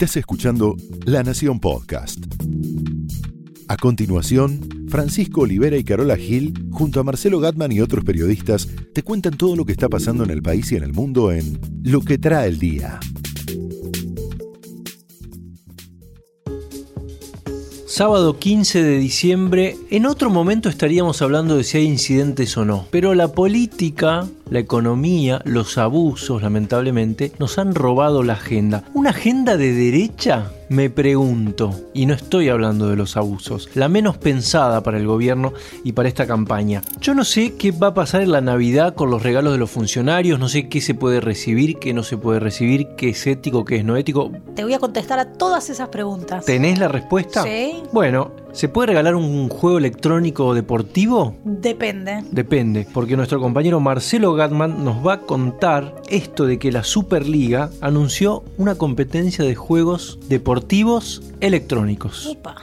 Estás escuchando La Nación Podcast. A continuación, Francisco Olivera y Carola Gil, junto a Marcelo Gatman y otros periodistas, te cuentan todo lo que está pasando en el país y en el mundo en Lo que trae el día. Sábado 15 de diciembre, en otro momento estaríamos hablando de si hay incidentes o no, pero la política, la economía, los abusos, lamentablemente, nos han robado la agenda. ¿Una agenda de derecha? Me pregunto, y no estoy hablando de los abusos, la menos pensada para el gobierno y para esta campaña. Yo no sé qué va a pasar en la Navidad con los regalos de los funcionarios, no sé qué se puede recibir, qué no se puede recibir, qué es ético, qué es no ético. Te voy a contestar a todas esas preguntas. ¿Tenés la respuesta? Sí. Bueno, ¿se puede regalar un juego electrónico deportivo? Depende. Depende, porque nuestro compañero Marcelo Gatman nos va a contar esto de que la Superliga anunció una competencia de juegos deportivos electrónicos. Opa.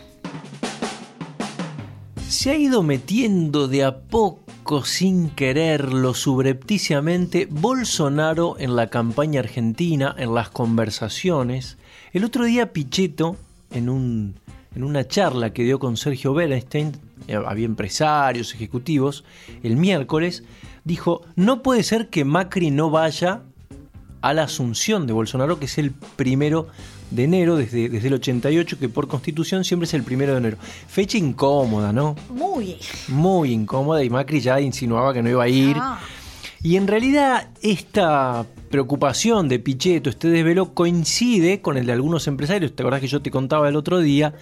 Se ha ido metiendo de a poco, sin quererlo, subrepticiamente, Bolsonaro en la campaña argentina, en las conversaciones. El otro día Pichetto, en, un, en una charla que dio con Sergio Bernstein, eh, había empresarios, ejecutivos, el miércoles, dijo, no puede ser que Macri no vaya a la asunción de Bolsonaro, que es el primero de enero, desde, desde el 88, que por constitución siempre es el primero de enero. Fecha incómoda, ¿no? Muy. Muy incómoda y Macri ya insinuaba que no iba a ir. Ah, Y en realidad esta preocupación de Pichetto, este desvelo, coincide con el de algunos empresarios. ¿Te acordás que yo te contaba el otro día?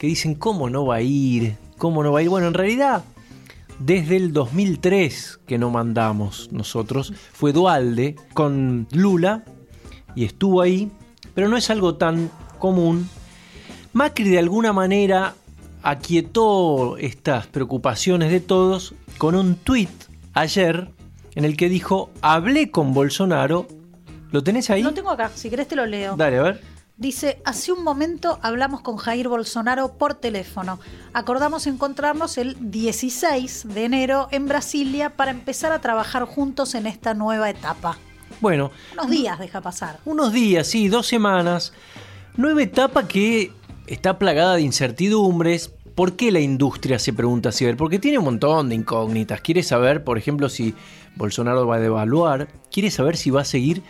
Que dicen, ¿cómo no va a ir? ¿Cómo no va a ir? Bueno, en realidad, desde el 2003 que no mandamos nosotros, fue Dualde con Lula y estuvo ahí, pero no es algo tan común. Macri de alguna manera aquietó estas preocupaciones de todos con un tuit ayer en el que dijo, hablé con Bolsonaro, ¿lo tenés ahí? Lo tengo acá, si querés te lo leo. Dale, a ver. Dice, hace un momento hablamos con Jair Bolsonaro por teléfono. Acordamos encontrarnos el 16 de enero en Brasilia para empezar a trabajar juntos en esta nueva etapa. Bueno, Unos días deja pasar. unos días, sí, dos semanas. Nueva etapa que está plagada de incertidumbres. ¿Por qué la industria se pregunta ver, Porque tiene un montón de incógnitas. Quiere saber, por ejemplo, si Bolsonaro va a devaluar. Quiere saber si va a seguir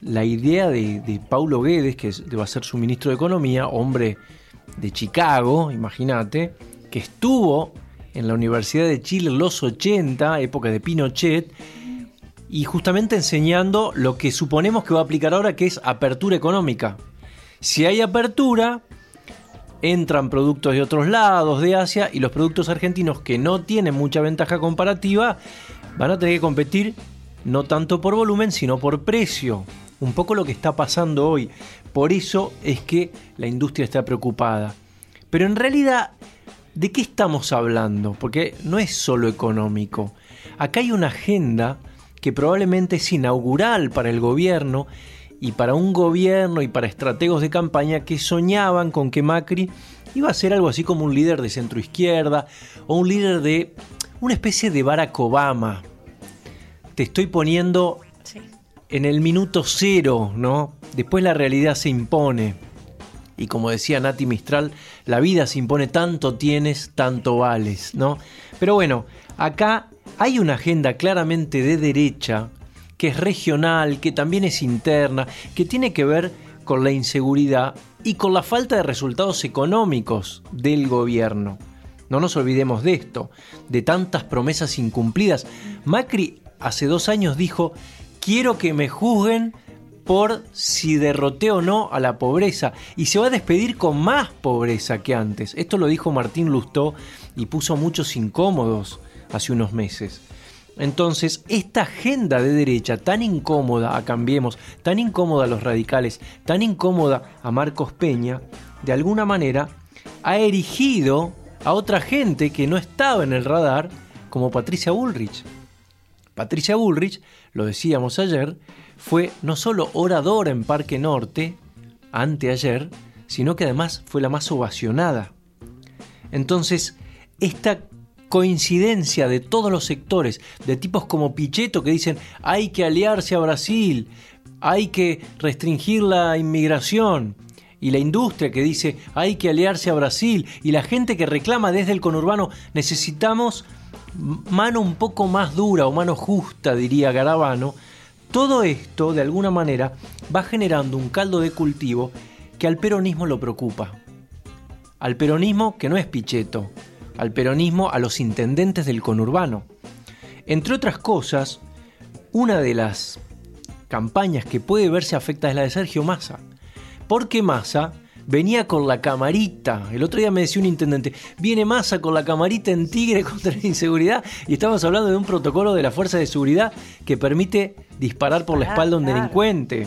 la idea de, de Paulo Guedes, que va a ser su ministro de Economía, hombre de Chicago, imagínate, que estuvo en la Universidad de Chile en los 80, época de Pinochet, y justamente enseñando lo que suponemos que va a aplicar ahora, que es apertura económica. Si hay apertura, entran productos de otros lados, de Asia, y los productos argentinos que no tienen mucha ventaja comparativa van a tener que competir no tanto por volumen, sino por precio. Un poco lo que está pasando hoy. Por eso es que la industria está preocupada. Pero en realidad, ¿de qué estamos hablando? Porque no es solo económico. Acá hay una agenda que probablemente es inaugural para el gobierno y para un gobierno y para estrategos de campaña que soñaban con que Macri iba a ser algo así como un líder de centro izquierda o un líder de una especie de Barack Obama. Te estoy poniendo Sí. en el minuto cero, ¿no? Después la realidad se impone. Y como decía Nati Mistral, la vida se impone tanto tienes, tanto vales, ¿no? Pero bueno, acá hay una agenda claramente de derecha, que es regional, que también es interna, que tiene que ver con la inseguridad y con la falta de resultados económicos del gobierno. No nos olvidemos de esto, de tantas promesas incumplidas. Macri hace dos años dijo, quiero que me juzguen por si derroté o no a la pobreza y se va a despedir con más pobreza que antes. Esto lo dijo Martín Lustó y puso muchos incómodos hace unos meses. Entonces, esta agenda de derecha tan incómoda a Cambiemos, tan incómoda a los radicales, tan incómoda a Marcos Peña, de alguna manera ha erigido a otra gente que no estaba en el radar, como Patricia Bullrich. Patricia Bullrich, lo decíamos ayer, fue no solo oradora en Parque Norte, anteayer, sino que además fue la más ovacionada. Entonces, esta coincidencia de todos los sectores, de tipos como Pichetto que dicen hay que aliarse a Brasil, hay que restringir la inmigración, y la industria que dice hay que aliarse a Brasil y la gente que reclama desde el conurbano necesitamos mano un poco más dura o mano justa, diría Garabano, todo esto de alguna manera va generando un caldo de cultivo que al peronismo lo preocupa. Al peronismo que no es Pichetto, al peronismo a los intendentes del conurbano. Entre otras cosas, una de las campañas que puede verse afectada es la de Sergio Massa. Porque Massa venía con la camarita. El otro día me decía un intendente, viene Massa con la camarita en Tigre contra la inseguridad y estamos hablando de un protocolo de la Fuerza de Seguridad que permite disparar por la espalda a un delincuente.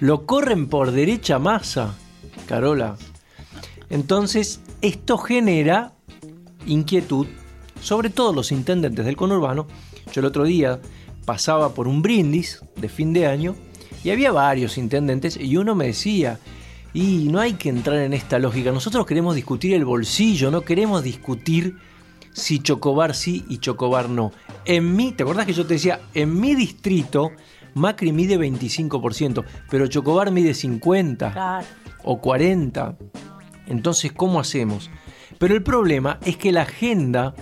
Lo corren por derecha Massa, Carola. Entonces, esto genera inquietud sobre todos los intendentes del conurbano. Yo el otro día pasaba por un brindis de fin de año y había varios intendentes y uno me decía, y no hay que entrar en esta lógica, nosotros queremos discutir el bolsillo, no queremos discutir si Chocobar sí y Chocobar no. En mí, ¿te acordás que yo te decía, en mi distrito Macri mide 25%, pero Chocobar mide 50 o 40. Entonces, ¿cómo hacemos? Pero el problema es que la agenda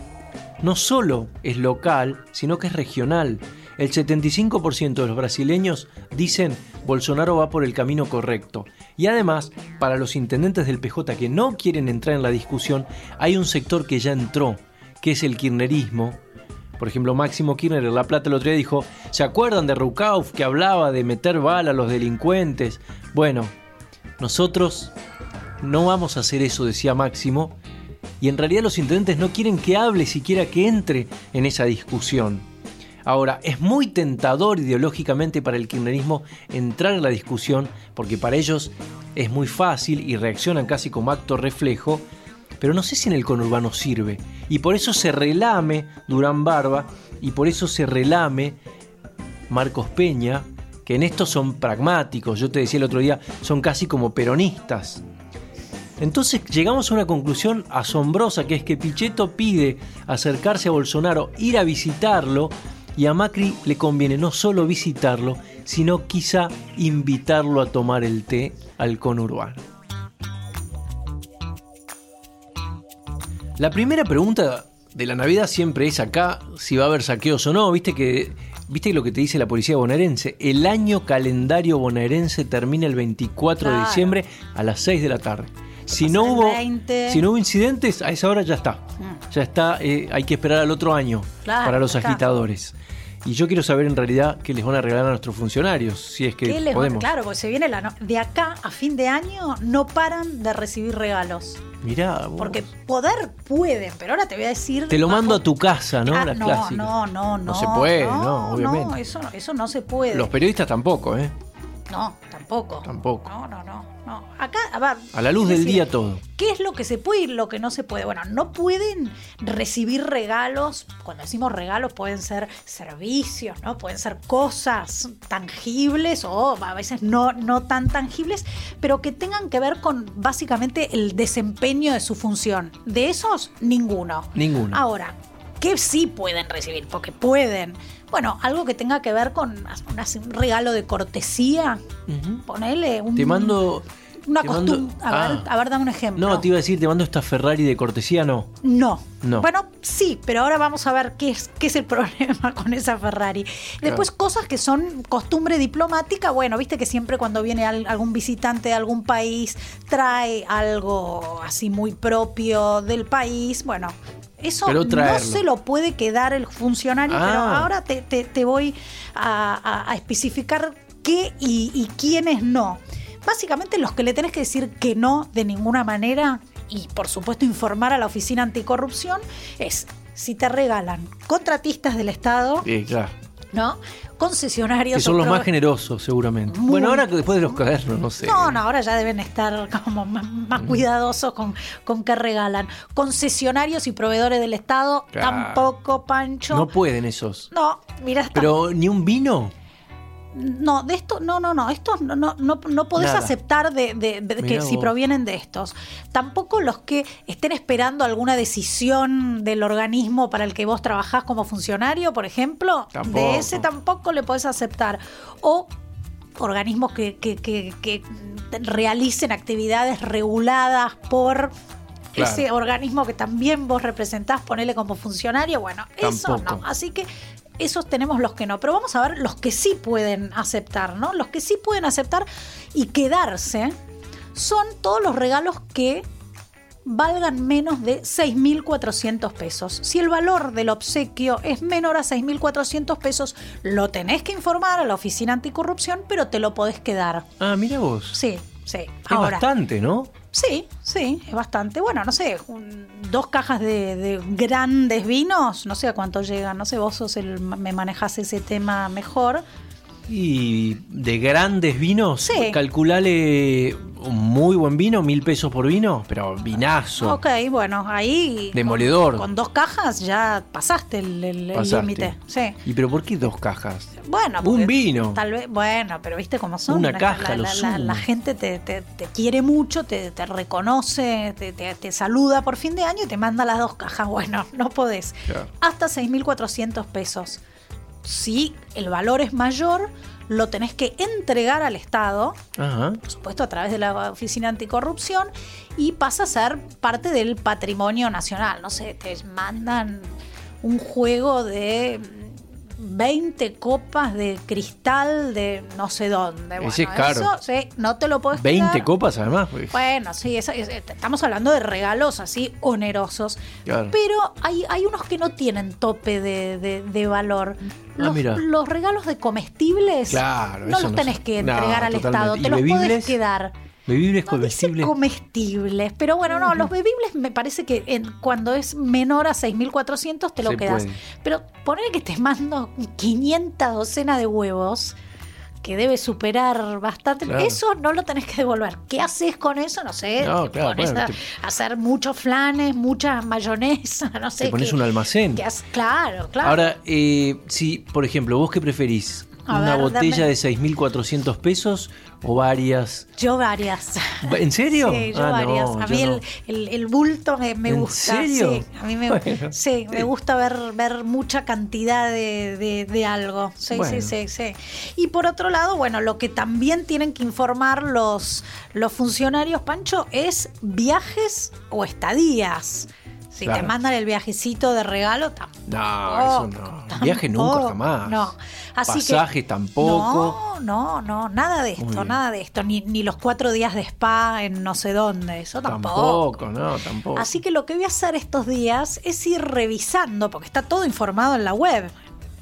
no solo es local, sino que es regional. El 75% de los brasileños dicen Bolsonaro va por el camino correcto. Y además, para los intendentes del PJ que no quieren entrar en la discusión, hay un sector que ya entró, que es el kirchnerismo. Por ejemplo, Máximo Kirchner en La Plata el otro día dijo, ¿se acuerdan de Rukauf que hablaba de meter bala a los delincuentes? Bueno, nosotros no vamos a hacer eso, decía Máximo, y en realidad los intendentes no quieren que hable siquiera que entre en esa discusión. Ahora, es muy tentador ideológicamente para el kirchnerismo entrar en la discusión porque para ellos es muy fácil y reaccionan casi como acto reflejo, pero no sé si en el conurbano sirve. Y por eso se relame Durán Barba y por eso se relame Marcos Peña, que en esto son pragmáticos, yo te decía el otro día, son casi como peronistas. Entonces llegamos a una conclusión asombrosa, que es que Pichetto pide acercarse a Bolsonaro, ir a visitarlo, y a Macri le conviene no solo visitarlo, sino quizá invitarlo a tomar el té al conurbano. La primera pregunta de la Navidad siempre es acá si va a haber saqueos o no. Viste que viste lo que te dice la policía bonaerense. El año calendario bonaerense termina el 24 de diciembre a las 6 de la tarde. Si no, hubo, si no hubo incidentes, a esa hora ya está. Mm. Ya está, eh, hay que esperar al otro año para los agitadores. Y yo quiero saber en realidad qué les van a regalar a nuestros funcionarios, si es que podemos. claro, porque se viene la de acá a fin de año no paran de recibir regalos. Mirá, Porque poder pueden, pero ahora te voy a decir. Te lo mando a tu casa, ¿no? Ah, no, no, no, no. No se puede, no, obviamente. No, eso, eso no se puede. Los periodistas tampoco, ¿eh? No, tampoco. Tampoco. No, no, no. no. Acá, a, ver, a la luz del día todo. ¿Qué es lo que se puede y lo que no se puede? Bueno, no pueden recibir regalos. Cuando decimos regalos pueden ser servicios, ¿no? Pueden ser cosas tangibles o a veces no, no tan tangibles, pero que tengan que ver con básicamente el desempeño de su función. De esos, ninguno. Ninguno. Ahora, ¿qué sí pueden recibir? Porque pueden bueno, algo que tenga que ver con un regalo de cortesía. Ponele un. Te mando. Una costumbre. A, ver, ah. a ver, dame un ejemplo. No, te iba a decir, te mando esta Ferrari de cortesía, no. No. No. Bueno, sí, pero ahora vamos a ver qué es, qué es el problema con esa Ferrari. Después, cosas que son costumbre diplomática. Bueno, viste que siempre cuando viene algún visitante de algún país trae algo así muy propio del país. Bueno, eso no se lo puede quedar el funcionario, pero ah. ahora te, voy a, especificar qué y, y quiénes no. Básicamente los que le tenés que decir que no de ninguna manera y por supuesto informar a la Oficina Anticorrupción es si te regalan contratistas del Estado. Sí, claro. ¿No? Concesionarios. Que son los más generosos, seguramente. bueno, ahora que después de los cadernos, no sé. No, no, ahora ya deben estar como más, cuidadosos con, con qué regalan. Concesionarios y proveedores del Estado, tampoco, Pancho. No pueden esos. No, mira. Pero ni un vino. No, de esto, no, no, no, estos no, no, no, no podés aceptar de, que si provienen de estos. Tampoco los que estén esperando alguna decisión del organismo para el que vos trabajás como funcionario, por ejemplo, de ese tampoco le podés aceptar. O organismos que, que- que- que realicen actividades reguladas por Claro. ese organismo que también vos representás, ponele como funcionario. Bueno, eso no. Así que esos tenemos los que no. Pero vamos a ver los que sí pueden aceptar, ¿no? Los que sí pueden aceptar y quedarse son todos los regalos que valgan menos de 6.400 pesos. Si el valor del obsequio es menor a 6.400 pesos, lo tenés que informar a la Oficina Anticorrupción, pero te lo podés quedar. Ah, mira vos. Sí, sí. Es Ahora, bastante, ¿no? Sí, sí, es bastante. Bueno, no sé, un- dos cajas de, de grandes vinos, no sé a cuánto llegan, no sé, vos sos el, me manejás ese tema mejor. Y de grandes vinos, Sí. calculale un muy buen vino, mil pesos por vino, pero vinazo. Ok, bueno, ahí... Demoledor. Con, con dos cajas ya pasaste el límite. Sí. ¿Y pero por qué dos cajas? Bueno, Un vino. Tal vez, bueno, pero viste cómo son. Una La- caja, la, lo la- gente te, te- te quiere mucho, te, te reconoce, te, saluda por fin de año y te manda las dos cajas. Bueno, no podés. Claro. Hasta 6.400 pesos. Si el valor es mayor, lo tenés que entregar al Estado Ajá. por supuesto, a través de la Oficina Anticorrupción y pasa a ser parte del patrimonio nacional. No sé, te mandan un juego de 20 copas de cristal de no sé dónde. Ese es caro. Eso, sí, no te lo puedes 20 quedar. copas además. pues. Bueno, sí, eso- es- estamos hablando de regalos así onerosos. Claro. Pero hay, hay unos que no tienen tope de, de- de valor. Ah, Los, regalos de comestibles Claro, no los tenés que no, entregar al totalmente. Estado, ¿Y te los bebibles? quedar. Bebibles No dice comestibles. comestibles, pero bueno, no, los bebibles me parece que en- cuando es menor a 6.400 te lo Se quedas. puede. Pero poner que te mando 500 docenas de huevos, que debe superar bastante, Claro. eso no lo tenés que devolver. ¿Qué haces con eso? No sé, No, te claro, pones bueno, a, te- a hacer muchos flanes, mucha mayonesa, no sé. Te pones qué- un almacén. qué claro, claro. Ahora, eh, si, por ejemplo, ¿vos qué preferís? A ¿Una ver, botella dame. de 6.400 pesos o varias? Yo varias. ¿En serio? Sí, yo Ah, varias. no, a mí no. el, el- bulto me, me ¿En gusta. serio? Sí, a mí me, Bueno, sí, me gusta ver, ver mucha cantidad de, de- de algo. Sí, Bueno. sí, sí, sí. Y por otro lado, bueno, lo que también tienen que informar los, los funcionarios, Pancho, es viajes o estadías. Si te mandan el viajecito de regalo, tampoco. No, eso no. Viaje nunca, jamás. No. Así Pasaje que, tampoco. No, no, no, nada de esto, nada de esto. Ni, ni los cuatro días de spa en no sé dónde, eso tampoco. Tampoco, no, tampoco. Así que lo que voy a hacer estos días es ir revisando, porque está todo informado en la web.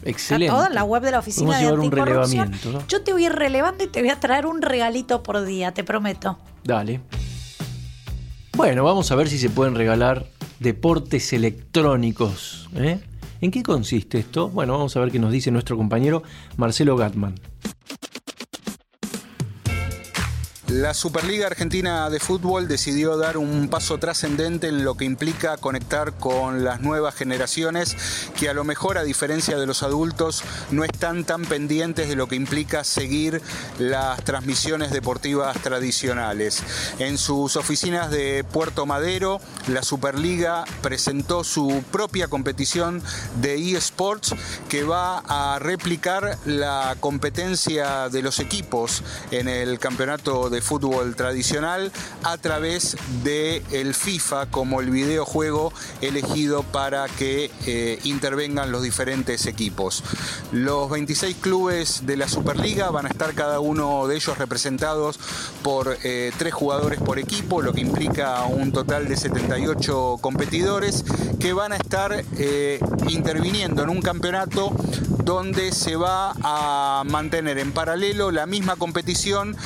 Excelente. Está todo en la web de la oficina de un anticorrupción. relevamiento, ¿no? Yo te voy a ir relevando y te voy a traer un regalito por día, te prometo. Dale. Bueno, vamos a ver si se pueden regalar deportes electrónicos. ¿eh? ¿En qué consiste esto? Bueno, vamos a ver qué nos dice nuestro compañero Marcelo Gatman. La Superliga Argentina de Fútbol decidió dar un paso trascendente en lo que implica conectar con las nuevas generaciones que a lo mejor a diferencia de los adultos no están tan pendientes de lo que implica seguir las transmisiones deportivas tradicionales. En sus oficinas de Puerto Madero, la Superliga presentó su propia competición de eSports que va a replicar la competencia de los equipos en el campeonato de fútbol tradicional a través de el FIFA como el videojuego elegido para que eh, intervengan los diferentes equipos. Los 26 clubes de la Superliga van a estar cada uno de ellos representados por eh, tres jugadores por equipo, lo que implica un total de 78 competidores que van a estar eh, interviniendo en un campeonato donde se va a mantener en paralelo la misma competición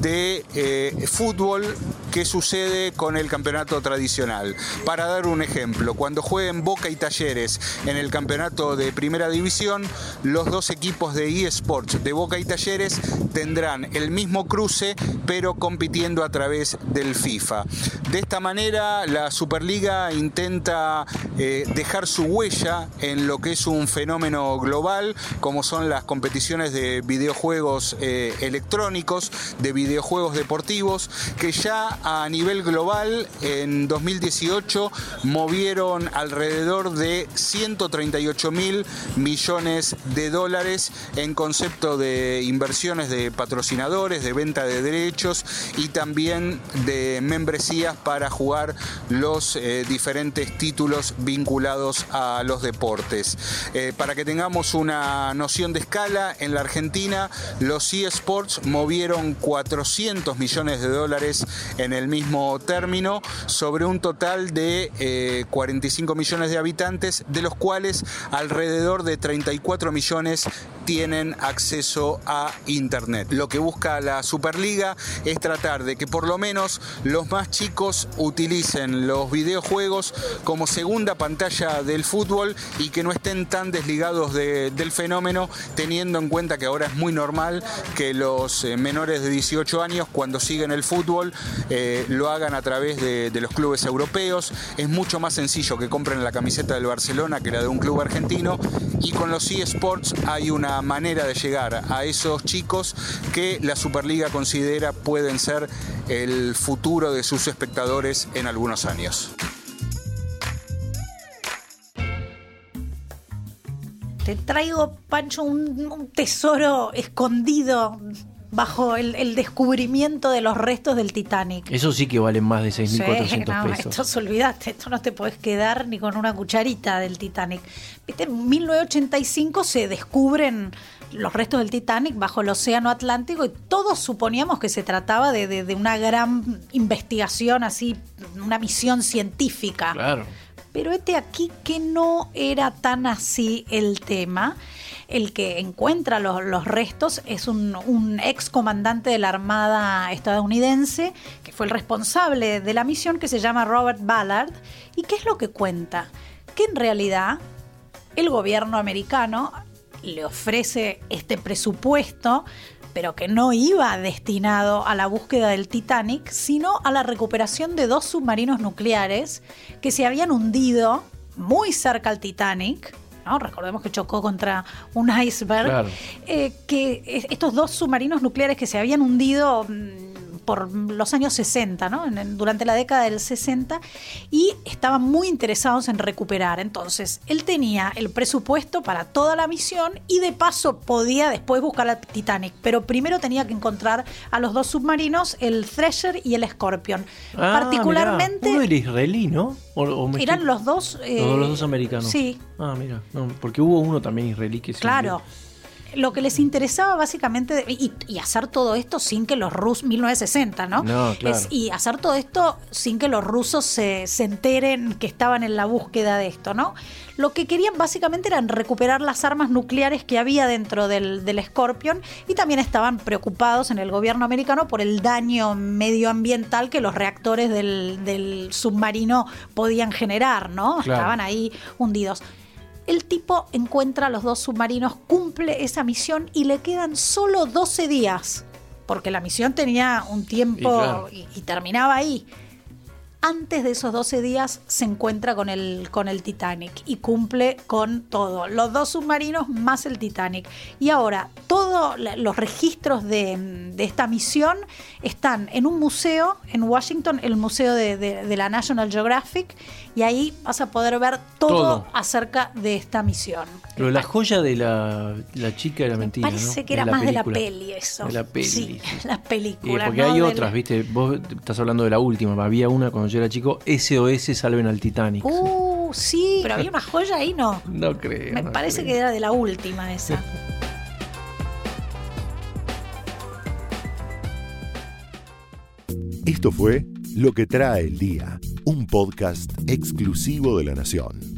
de eh, fútbol que sucede con el campeonato tradicional. Para dar un ejemplo, cuando jueguen Boca y Talleres en el campeonato de primera división, los dos equipos de eSports de Boca y Talleres tendrán el mismo cruce, pero compitiendo a través del FIFA. De esta manera, la Superliga intenta eh, dejar su huella en lo que es un fenómeno global, como son las competiciones de videojuegos eh, electrónicos, de videojuegos deportivos que ya a nivel global en 2018 movieron alrededor de 138 mil millones de dólares en concepto de inversiones de patrocinadores, de venta de derechos y también de membresías para jugar los eh, diferentes títulos vinculados a los deportes. Eh, para que tengamos una noción de escala, en la Argentina los eSports movieron 400 millones de dólares en el mismo término sobre un total de 45 eh, millones de habitantes, de los cuales alrededor de 34 millones tienen acceso a Internet. Lo que busca la Superliga es tratar de que por lo menos los más chicos utilicen los videojuegos como segunda pantalla del fútbol y que no estén tan desligados del fenómeno, teniendo en cuenta que ahora es muy normal que los eh, menores de 18 años, cuando siguen el fútbol, eh, lo hagan a través de, los clubes europeos. Es mucho más sencillo que compren la camiseta del Barcelona que la de un club argentino y con los eSports hay una manera de llegar a esos chicos que la Superliga considera pueden ser el futuro de sus espectadores en algunos años. Te traigo, Pancho, un, tesoro escondido bajo el, descubrimiento de los restos del Titanic. Eso sí que valen más de 6.400 pesos. Esto olvidaste, esto no te puedes quedar ni con una cucharita del Titanic. En 1985 se descubren los restos del Titanic bajo el Océano Atlántico y todos suponíamos que se trataba de, de una gran investigación, así, una misión científica. Claro. Pero este aquí que no era tan así el tema el que encuentra los, restos es un, ex comandante de la Armada estadounidense, que fue el responsable de la misión, que se llama Robert Ballard. ¿Y qué es lo que cuenta? Que en realidad el gobierno americano le ofrece este presupuesto pero que no iba destinado a la búsqueda del Titanic, sino a la recuperación de dos submarinos nucleares que se habían hundido muy cerca al Titanic Recordemos que chocó contra un iceberg. Eh, que estos dos submarinos nucleares que se habían hundido mm, por los años 60, ¿no? durante la década del 60, y estaban muy interesados en recuperar. Entonces, él tenía el presupuesto para toda la misión y de paso podía después buscar al Titanic, pero primero tenía que encontrar a los dos submarinos, el Thresher y el Scorpion. Ah, Particularmente... Uno era israelí, ¿no? eran los dos... Eh, los, dos americanos. Sí. Ah, mira, porque hubo uno también israelí que Claro lo que les interesaba básicamente, y, hacer todo esto sin que los rusos, 1960, ¿no? no claro. y hacer todo esto sin que los rusos se, se, enteren que estaban en la búsqueda de esto, ¿no? Lo que querían básicamente eran recuperar las armas nucleares que había dentro del, del Scorpion y también estaban preocupados en el gobierno americano por el daño medioambiental que los reactores del, del submarino podían generar, ¿no? Estaban ahí hundidos. El tipo encuentra a los dos submarinos, cumple esa misión y le quedan solo 12 días, porque la misión tenía un tiempo y, terminaba ahí antes de esos 12 días se encuentra con el, con el Titanic y cumple con todo. Los dos submarinos más el Titanic. Y ahora, todos los registros de, esta misión están en un museo en Washington, el museo de, la National Geographic, y ahí vas a poder ver todo, acerca de esta misión. Pero la joya de la, chica era mentira. Parece que era más de la peli eso. De la peli. Sí, la película. porque hay otras, ¿viste? Vos estás hablando de la última. Había una con yo era chico, SOS Salven al Titanic. Uh, sí, pero había una joya ahí, ¿no? No creo. Me parece que era de la última esa. Esto fue Lo que trae el día, un podcast exclusivo de La Nación.